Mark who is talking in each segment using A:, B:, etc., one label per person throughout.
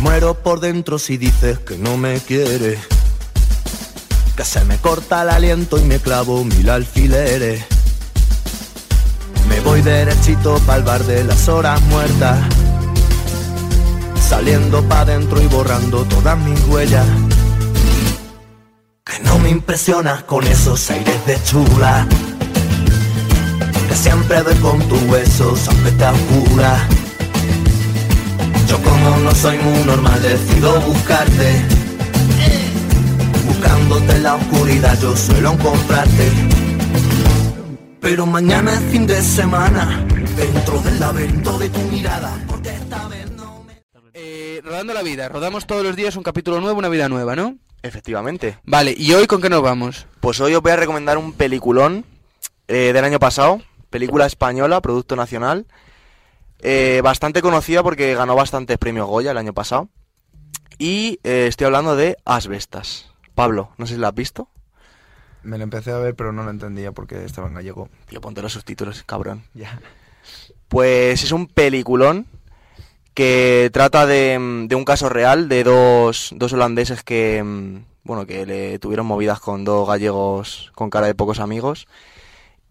A: muero por dentro si dices que no me quieres. Que se me corta el aliento y me clavo mil alfileres. Me voy derechito pa'l bar de las horas muertas. Saliendo pa' dentro y borrando todas mis huellas. Que no me impresionas con esos aires de chula. Que siempre doy con tus huesos aunque te oscura. Como no soy muy normal decido buscarte. Buscándote en la oscuridad yo suelo encontrarte. Pero mañana es fin de semana, dentro del laberinto de tu mirada. Porque esta vez no me...
B: Eh, rodando la vida, rodamos todos los días un capítulo nuevo, una vida nueva, ¿no?
C: Efectivamente.
B: Vale, ¿y hoy con qué nos vamos?
C: Pues hoy os voy a recomendar un peliculón eh, del año pasado, película española, producto nacional, eh, bastante conocida porque ganó bastantes premios Goya el año pasado. Y eh, estoy hablando de Asbestas. Pablo, no sé si la has visto.
D: Me lo empecé a ver, pero no lo entendía porque estaba en gallego.
C: Tío, ponte los subtítulos, cabrón.
D: Ya.
C: Pues es un peliculón que trata de, de un caso real de dos, dos holandeses que, mm, bueno, que le tuvieron movidas con dos gallegos con cara de pocos amigos.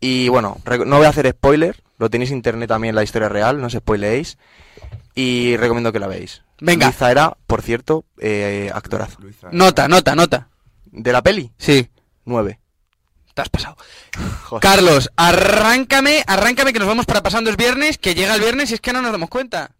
C: Y bueno, no voy a hacer spoiler, lo tenéis en internet también la historia real, no os spoileéis. Y recomiendo que la veáis.
B: Venga.
C: Luisa era, por cierto, eh, actorazo.
D: Luisa.
B: Nota, nota, nota.
C: ¿De la peli?
B: Sí,
C: 9.
B: te has pasado. Carlos, arráncame, arráncame que nos vamos para pasando es viernes, que llega el viernes y es que no nos damos cuenta.